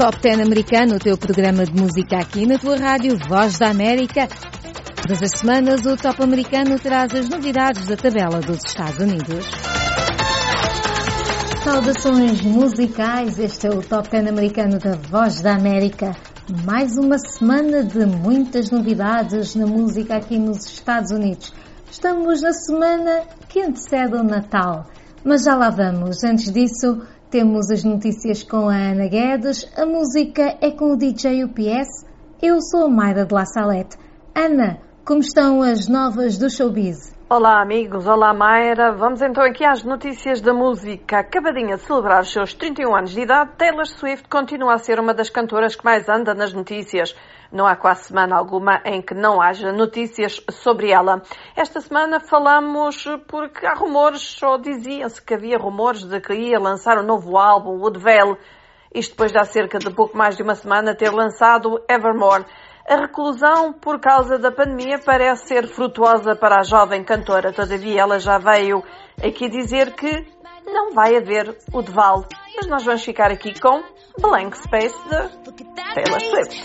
Top 10 americano, o teu programa de música aqui na tua rádio Voz da América. Todas as semanas o Top americano traz as novidades da tabela dos Estados Unidos. Saudações musicais, este é o Top 10 americano da Voz da América. Mais uma semana de muitas novidades na música aqui nos Estados Unidos. Estamos na semana que antecede o Natal, mas já lá vamos. Antes disso, temos as notícias com a Ana Guedes, a música é com o DJ UPS. Eu sou a Mayra de La Salette. Ana, como estão as novas do showbiz? Olá amigos, olá Mayra. Vamos então aqui às notícias da música. Acabadinha de celebrar os seus 31 anos de idade, Taylor Swift continua a ser uma das cantoras que mais anda nas notícias. Não há quase semana alguma em que não haja notícias sobre ela. Esta semana falamos porque há rumores, ou dizia-se que havia rumores de que ia lançar um novo álbum, Woodvale. Isto depois de há cerca de pouco mais de uma semana ter lançado Evermore. A reclusão por causa da pandemia parece ser frutuosa para a jovem cantora. Todavia, ela já veio aqui dizer que não vai haver o Deval. Mas nós vamos ficar aqui com Blank Space de Taylor Swift.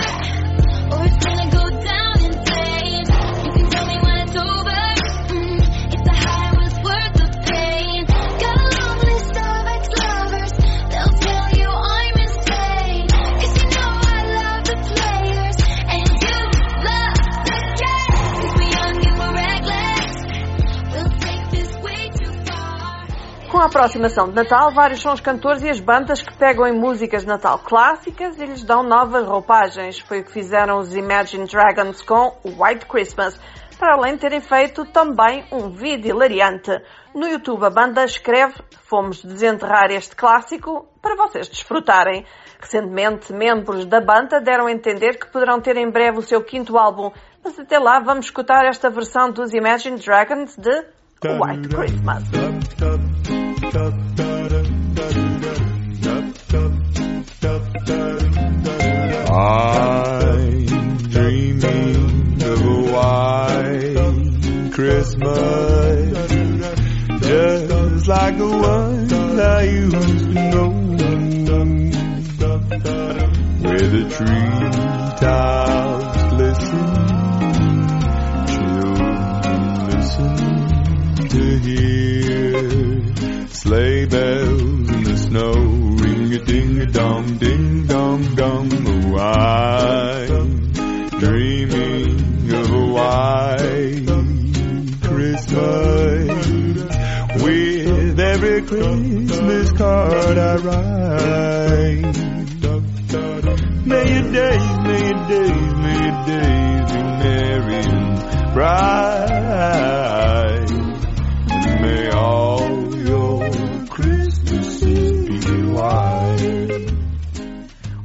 Aproximação de Natal, vários são os cantores e as bandas que pegam em músicas de Natal clássicas e lhes dão novas roupagens. Foi o que fizeram os Imagine Dragons com White Christmas, para além de terem feito também um vídeo hilariante. No YouTube a banda escreve Fomos desenterrar este clássico para vocês desfrutarem. Recentemente, membros da banda deram a entender que poderão ter em breve o seu quinto álbum, mas até lá vamos escutar esta versão dos Imagine Dragons de White Christmas. I'm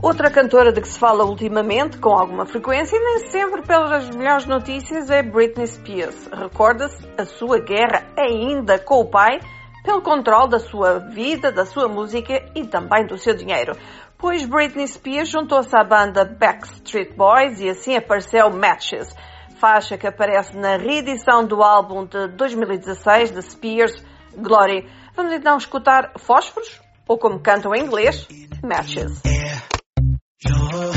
Outra cantora de que se fala ultimamente, com alguma frequência e nem sempre pelas melhores notícias, é Britney Spears. Recorda-se a sua guerra ainda com o pai pelo controle da sua vida, da sua música e também do seu dinheiro. Pois Britney Spears juntou-se à banda Backstreet Boys e assim apareceu Matches, faixa que aparece na reedição do álbum de 2016 de Spears, Glory. Vamos então escutar Fósforos, ou como cantam em inglês, Matches. Your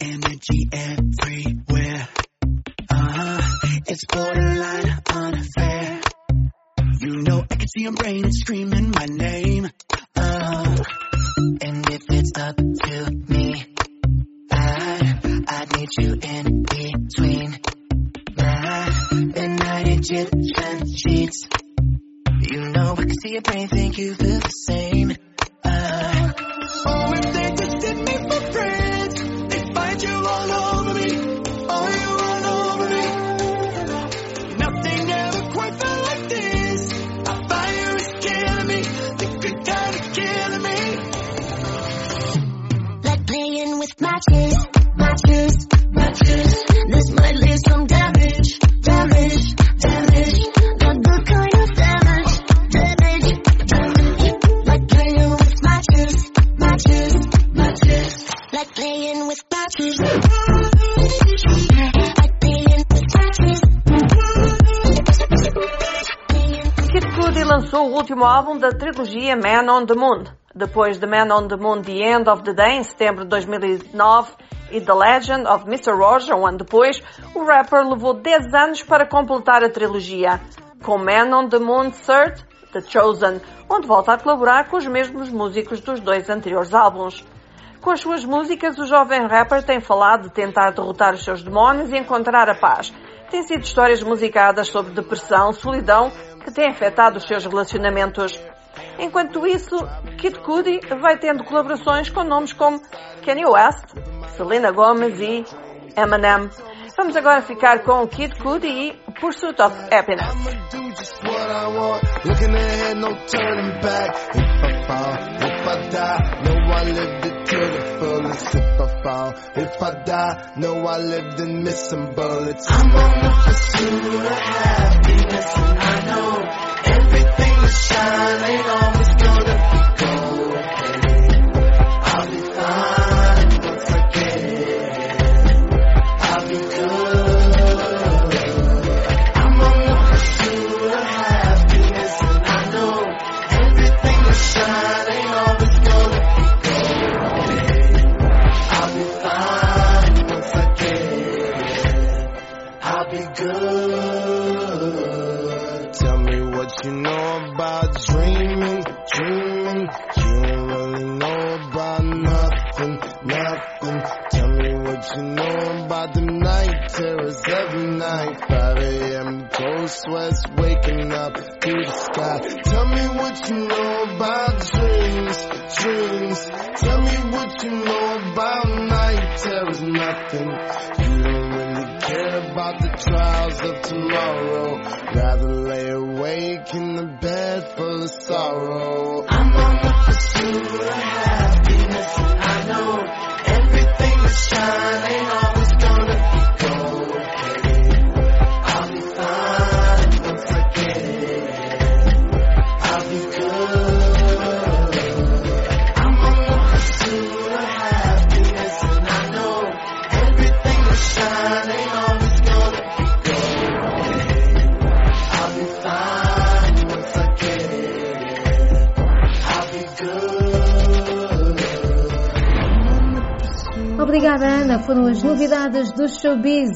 energy everywhere. Uh-huh. It's borderline unfair. You know I can see your brain screaming my name. Uh, and if it's up to me, I I need you in between my midnight Egyptian sheets. You know I can see your brain think you feel the same. Uh, oh, if they just did me for friends, álbum da trilogia Man on the Moon. Depois de Man on the Moon The End of the Day, em setembro de 2009, e The Legend of Mr. Roger, um ano depois, o rapper levou 10 anos para completar a trilogia, com Man on the Moon Third, The Chosen, onde volta a colaborar com os mesmos músicos dos dois anteriores álbuns. Com as suas músicas, o jovem rapper tem falado de tentar derrotar os seus demónios e encontrar a paz. Tem sido histórias musicadas sobre depressão, solidão, que têm afetado os seus relacionamentos. Enquanto isso, Kid Cudi vai tendo colaborações com nomes como Kanye West, Selena Gomez e Eminem. Vamos agora ficar com Kid Cudi e Pursuit of Happiness. If I die, know I lived in missing bullets. I'm on the Lay awake in the bed full of sorrow. I'm on the pursuit of Obrigada, Ana. Foram as novidades do showbiz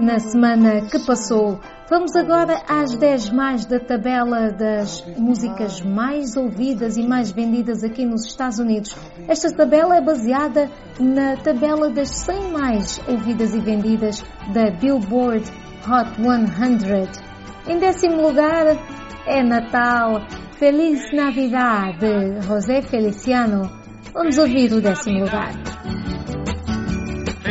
na semana que passou. Vamos agora às 10 mais da tabela das músicas mais ouvidas e mais vendidas aqui nos Estados Unidos. Esta tabela é baseada na tabela das 100 mais ouvidas e vendidas da Billboard Hot 100. Em décimo lugar é Natal, Feliz Navidad de José Feliciano. Vamos ouvir o décimo lugar.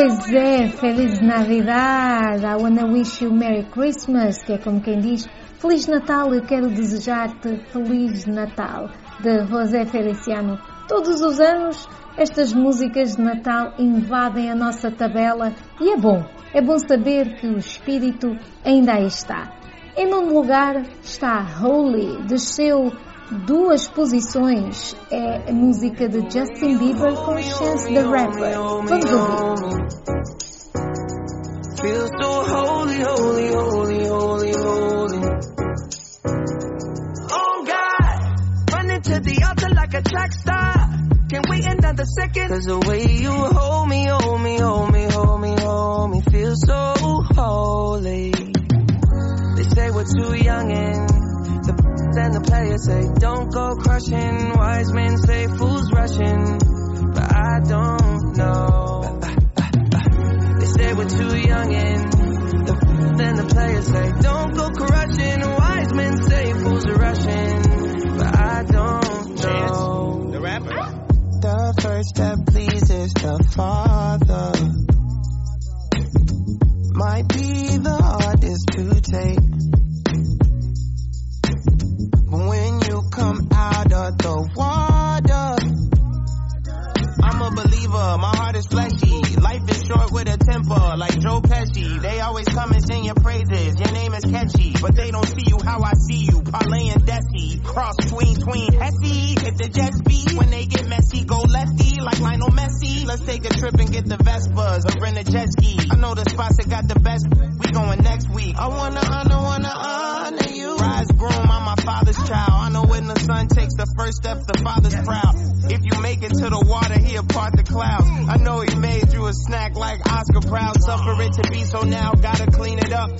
Pois é, Feliz Navidad! I wanna wish you Merry Christmas, que é como quem diz Feliz Natal, eu quero desejar-te Feliz Natal, de José Feliciano. Todos os anos, estas músicas de Natal invadem a nossa tabela e é bom, é bom saber que o espírito ainda aí está. Em nono lugar está Holy, desceu duas posições. É a música de Justin Bieber com Chance the Rapper. Vamos ouvir. Feel so holy, holy, holy, holy, holy. Oh God, running to the altar like a track star. Can we end up the second. Cause the way you hold me, hold me, hold me, hold me, hold me, feel so holy. They say we're too young and the the players say don't go crushing. Wise men say fools rushing, but I don't know. They say we're too young and the then the players say don't go crushing. Wise men say fools are rushing, but I don't know. The rapper. The first that pleases the Father might be the hardest to take. When you come out of the water, I'm a believer, my heart is fleshy. Life is short with a temper, like Joe Pesci. They always come and sing your praises, your name is catchy. But they don't see you how I see you, parlay and Desi. Cross tween, tween, Hesse. If the Jets beat, when they get messy, go lefty, like Lionel Messi. Let's take a trip and get the Vespas, or rent a jet ski. I know the spots that got the best, we going next week. I wanna first step, the father's proud. If you make it to the water, he'll part the clouds. I know he made you a snack like Oscar Proud. Suffer it to be so now, gotta clean it up.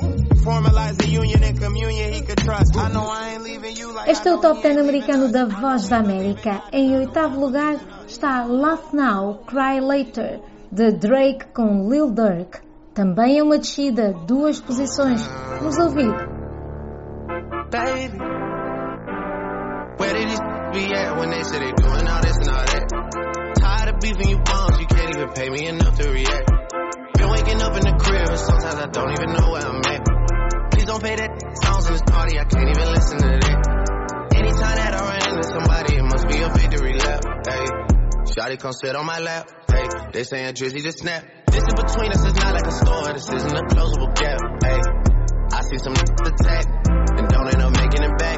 Formalize the union and communion he could trust. I know I ain't leaving you like Este é o Top he 10 ain't americano da. Voz da América. Em oitavo lugar está Laugh Now, Cry Later, de Drake com Lil Durk. Também é uma descida, duas posições. Vamos ouvir. baby. Be at when they say they doing all this and all that? Tired of beefing you bums, you can't even pay me enough to react. Been waking up in the crib and sometimes I don't even know where I'm at. Please don't pay that songs in this party, I can't even listen to that. Anytime that I run into somebody, it must be a victory lap. Hey, Shotty come sit on my lap. Hey, they saying Drizzy just snap. This is between us, it's not like a store, this isn't a closable gap. Hey, I see some attack and don't end up making it back.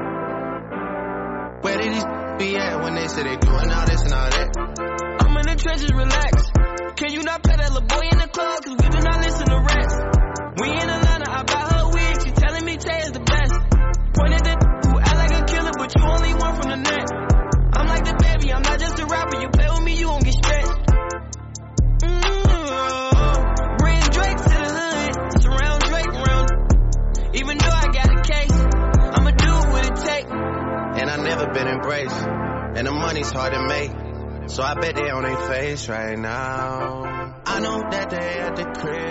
When they say they doing all this and all that? I'm in the trenches, relax. Can you not that little boy in the club? Cause we do not listen to rats. We in Atlanta, I buy her wig. She telling me Tay is the best. Pointed at who act like a killer, but you only one from the net. I'm like the baby, I'm not just a rapper. You play with me, you won't get stretched. Mm-hmm. Bring Drake to the hood. Surround Drake round. Even though I got a case, I'ma do what it take. And I never been embraced. And the money's hard to make. So I bet they on their face right now.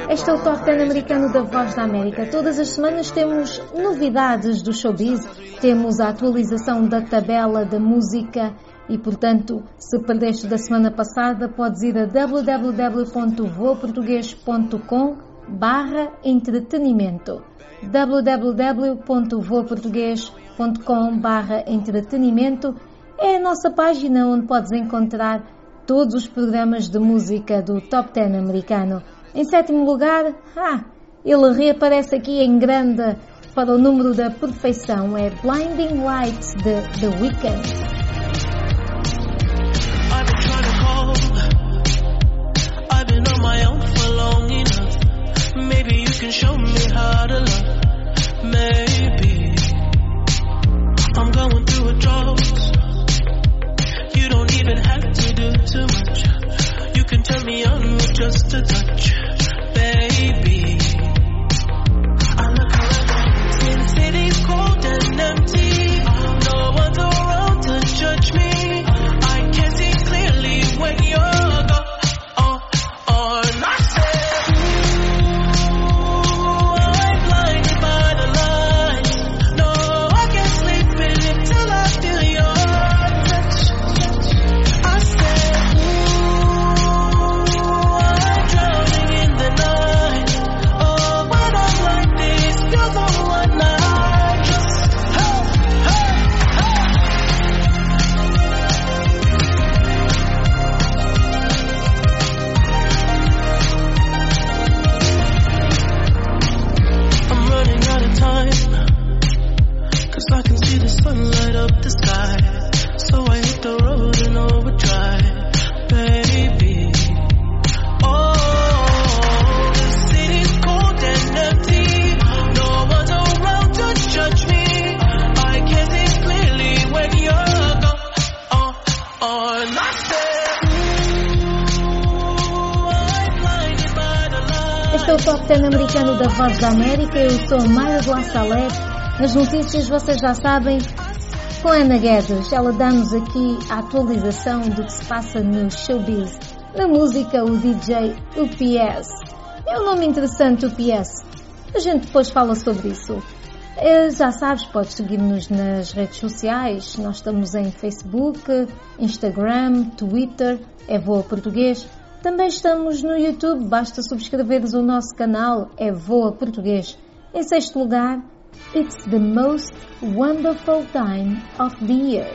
Este é o Top 10 americano da Voz da América. Todas as semanas temos novidades do showbiz, temos a atualização da tabela da música e, portanto, se perdeste da semana passada, podes ir a www.voaportugues.com barra entretenimento www.voaportugues.com barra entretenimento é a nossa página onde podes encontrar todos os programas de música do Top 10 americano. Em sétimo lugar, ah, ele reaparece aqui em grande para o número da perfeição, é Blinding Lights de The Weeknd. Maybe you can show me how to love. Maybe I'm going through a drought. Even have to do too much. You can turn me on with just a touch, baby. Pan-Americano da Voz da América. Eu sou Mayra do Assalete. Nas notícias vocês já sabem, com Ana Guedes, ela dá-nos aqui a atualização do que se passa no showbiz. Na música, o DJ UPS. É um nome interessante, UPS. A gente depois fala sobre isso. Eh, Já sabes, podes seguir-nos nas redes sociais. Nós estamos em Facebook, Instagram, Twitter, é Voa Português. Também estamos no YouTube, basta subscreveres o nosso canal, é Voa Português. Em sexto lugar, It's the most wonderful time of the year.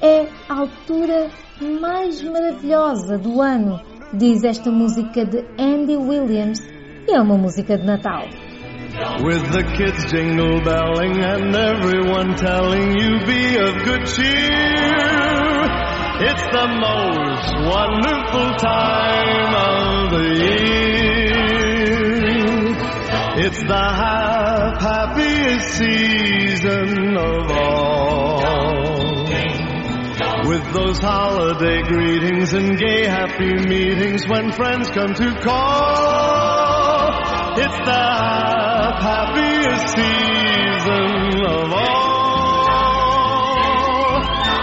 É a altura mais maravilhosa do ano, diz esta música de Andy Williams, e é uma música de Natal. With the kids jingle belling and everyone telling you be of good cheer. It's the most wonderful time of the year. It's the hap- happiest season of all. With those holiday greetings and gay happy meetings when friends come to call. It's the happiest season of all.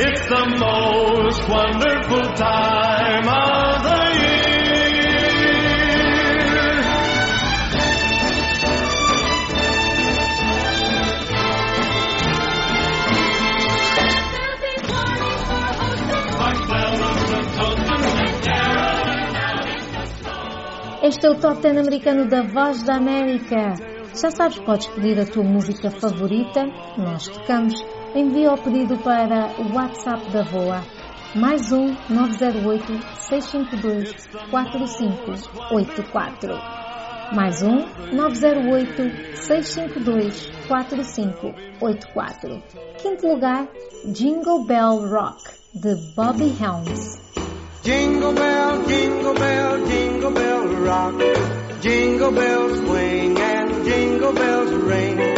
It's the most wonderful time of the year. Este é o Top 10 americano da Voz da América. Já sabes, podes pedir a tua música favorita, nós tocamos. Envia o pedido para o WhatsApp da VOA. Mais um 908 652 4584. Mais um 908 652 4584. Quinto lugar, Jingle Bell Rock, de Bobby Helms. Jingle bell, jingle bell, jingle bell rock. Jingle bells swing and jingle bells ring.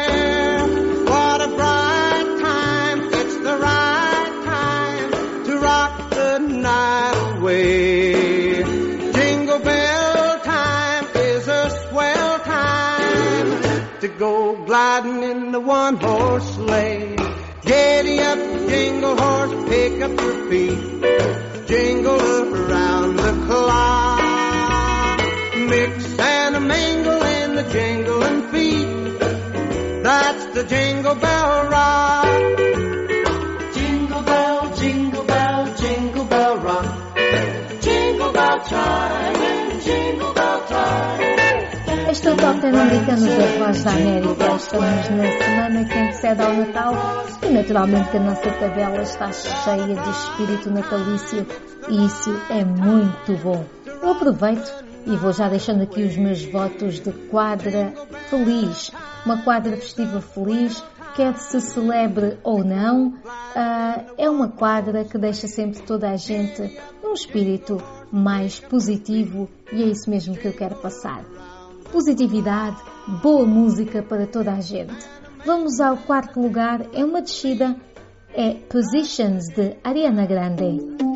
Go gliding in the one horse sleigh. Giddy up, jingle horse, pick up your feet. Jingle Este o Top 10 americano da da América. Estamos na semana que antecede ao Natal e naturalmente a nossa tabela está cheia de espírito natalício e isso é muito bom. Eu aproveito e vou já deixando aqui os meus votos de quadra feliz. Uma quadra festiva feliz, quer se celebre ou não, ah, é uma quadra que deixa sempre toda a gente num espírito mais positivo e é isso mesmo que eu quero passar positividade, boa música para toda a gente. Vamos ao quarto lugar, é uma descida, é Positions de Ariana Grande.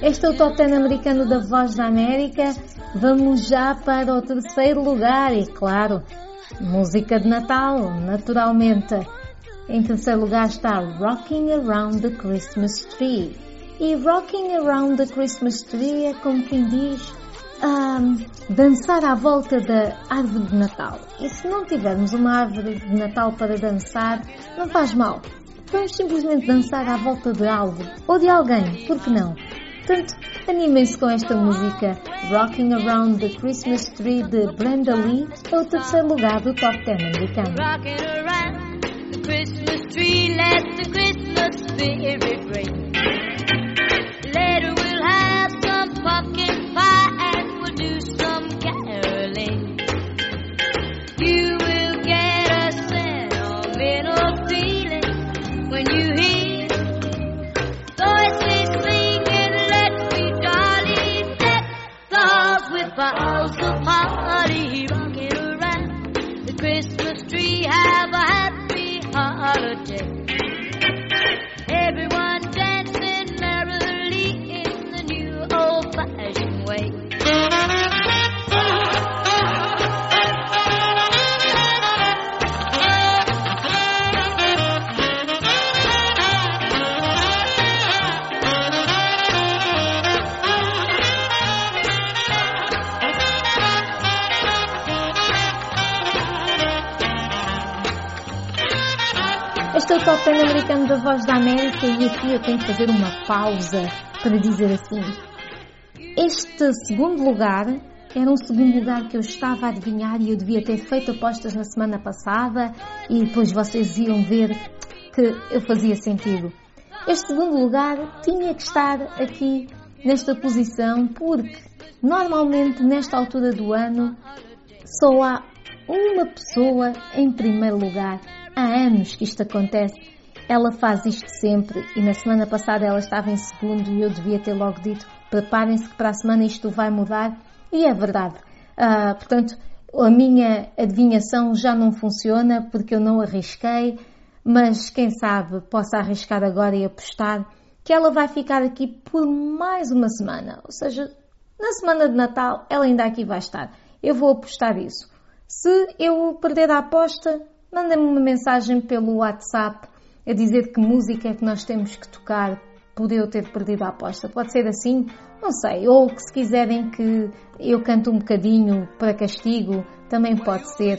Este é o Top 10 americano da Voz da América. Vamos já para o terceiro lugar e, claro, música de Natal, naturalmente. Em terceiro lugar está Rocking Around the Christmas Tree. E Rocking Around the Christmas Tree é como quem diz ahm, dançar à volta da árvore de Natal. E se não tivermos uma árvore de Natal para dançar, não faz mal. Vamos simplesmente dançar à volta de algo ou de alguém, por que não? Portanto, animem-se com esta música Rocking Around the Christmas Tree de Brenda Lee, é o terceiro lugar do Top 10 americano. Rocking around the Christmas tree, let the Christmas spirit ring. Later we'll have some pumpkin pie e aqui eu tenho que fazer uma pausa para dizer assim. Este segundo lugar era um segundo lugar que eu estava a adivinhar e eu devia ter feito apostas na semana passada e depois vocês iam ver que eu fazia sentido. Este segundo lugar tinha que estar aqui nesta posição porque normalmente nesta altura do ano só há uma pessoa em primeiro lugar. Há anos que isto acontece. Ela faz isto sempre e na semana passada ela estava em segundo e eu devia ter logo dito preparem-se que para a semana isto vai mudar e é verdade. Ah, portanto, a minha adivinhação já não funciona porque eu não arrisquei, mas quem sabe possa arriscar agora e apostar que ela vai ficar aqui por mais uma semana. Ou seja, na semana de Natal ela ainda aqui vai estar. Eu vou apostar isso. Se eu perder a aposta, mandem-me uma mensagem pelo WhatsApp a dizer que música é que nós temos que tocar por eu ter perdido a aposta. Pode ser assim? Não sei. Ou que se quiserem que eu cante um bocadinho para castigo, também pode ser.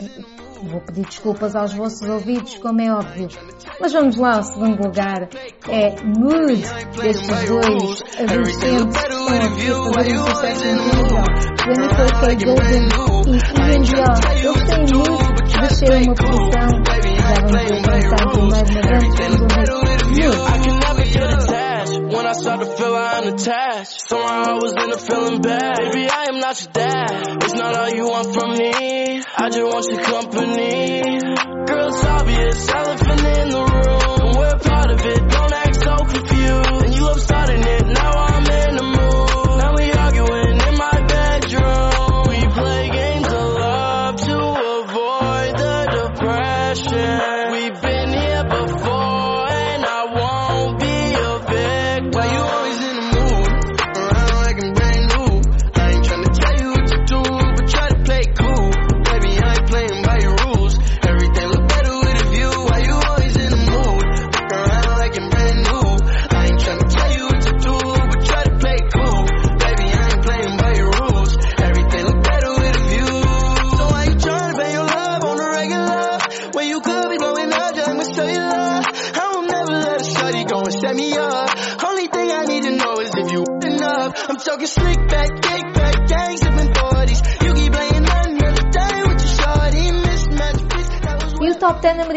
Vou pedir desculpas aos vossos ouvidos, como é óbvio. Mas vamos lá ao segundo lugar. É Mood, destes dois adolescentes estão aqui a fazer um e Ian Dior. Eles têm muito descer uma posição. Já vamos ver quem está em primeiro, mas antes vamos ouvir Mood. When I start to feel I feeling bad. Baby, I am not your dad. It's not all you want from me. I just want your company. Girl, it's obvious, elephant in the room. And we're part of it. Don't act so confused. And you love starting it. Now I'm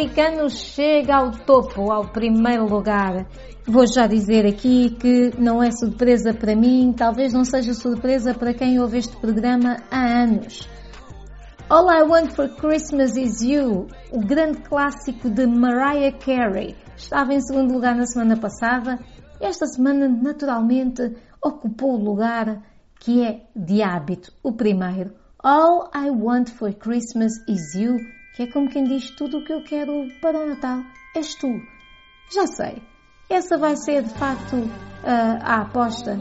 americano chega ao topo, ao primeiro lugar. Vou já dizer aqui que não é surpresa para mim, talvez não seja surpresa para quem ouve este programa há anos. All I Want for Christmas Is You, o grande clássico de Mariah Carey, estava em segundo lugar na semana passada esta semana, naturalmente, ocupou o lugar que é de hábito, o primeiro. All I Want for Christmas Is You, que é como quem diz tudo o que eu quero para o Natal, és tu. Já sei, essa vai ser de facto ah, a aposta.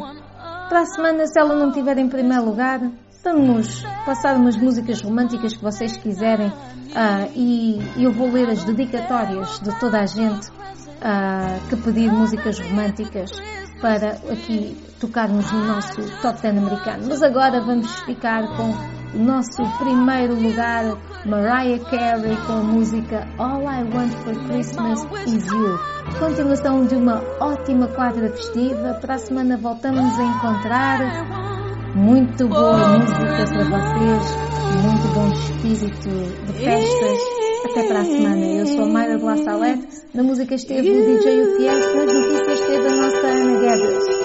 Para a semana, se ela não estiver em primeiro lugar, vamos passar umas músicas românticas que vocês quiserem ah, e eu vou ler as dedicatórias de toda a gente ah, que pedir músicas românticas para aqui tocarmos no nosso Top 10 americano. Mas agora vamos ficar com nosso primeiro lugar, Mariah Carey com a música All I Want for Christmas Is You. Continuação de uma ótima quadra festiva. Para a semana voltamos a encontrar muito boa música para vocês, muito bom espírito de festas. Até para a semana. Eu sou a Mayra Salete. Na música esteve o DJ UTS, nas notícias esteve a nossa Ana Guedes.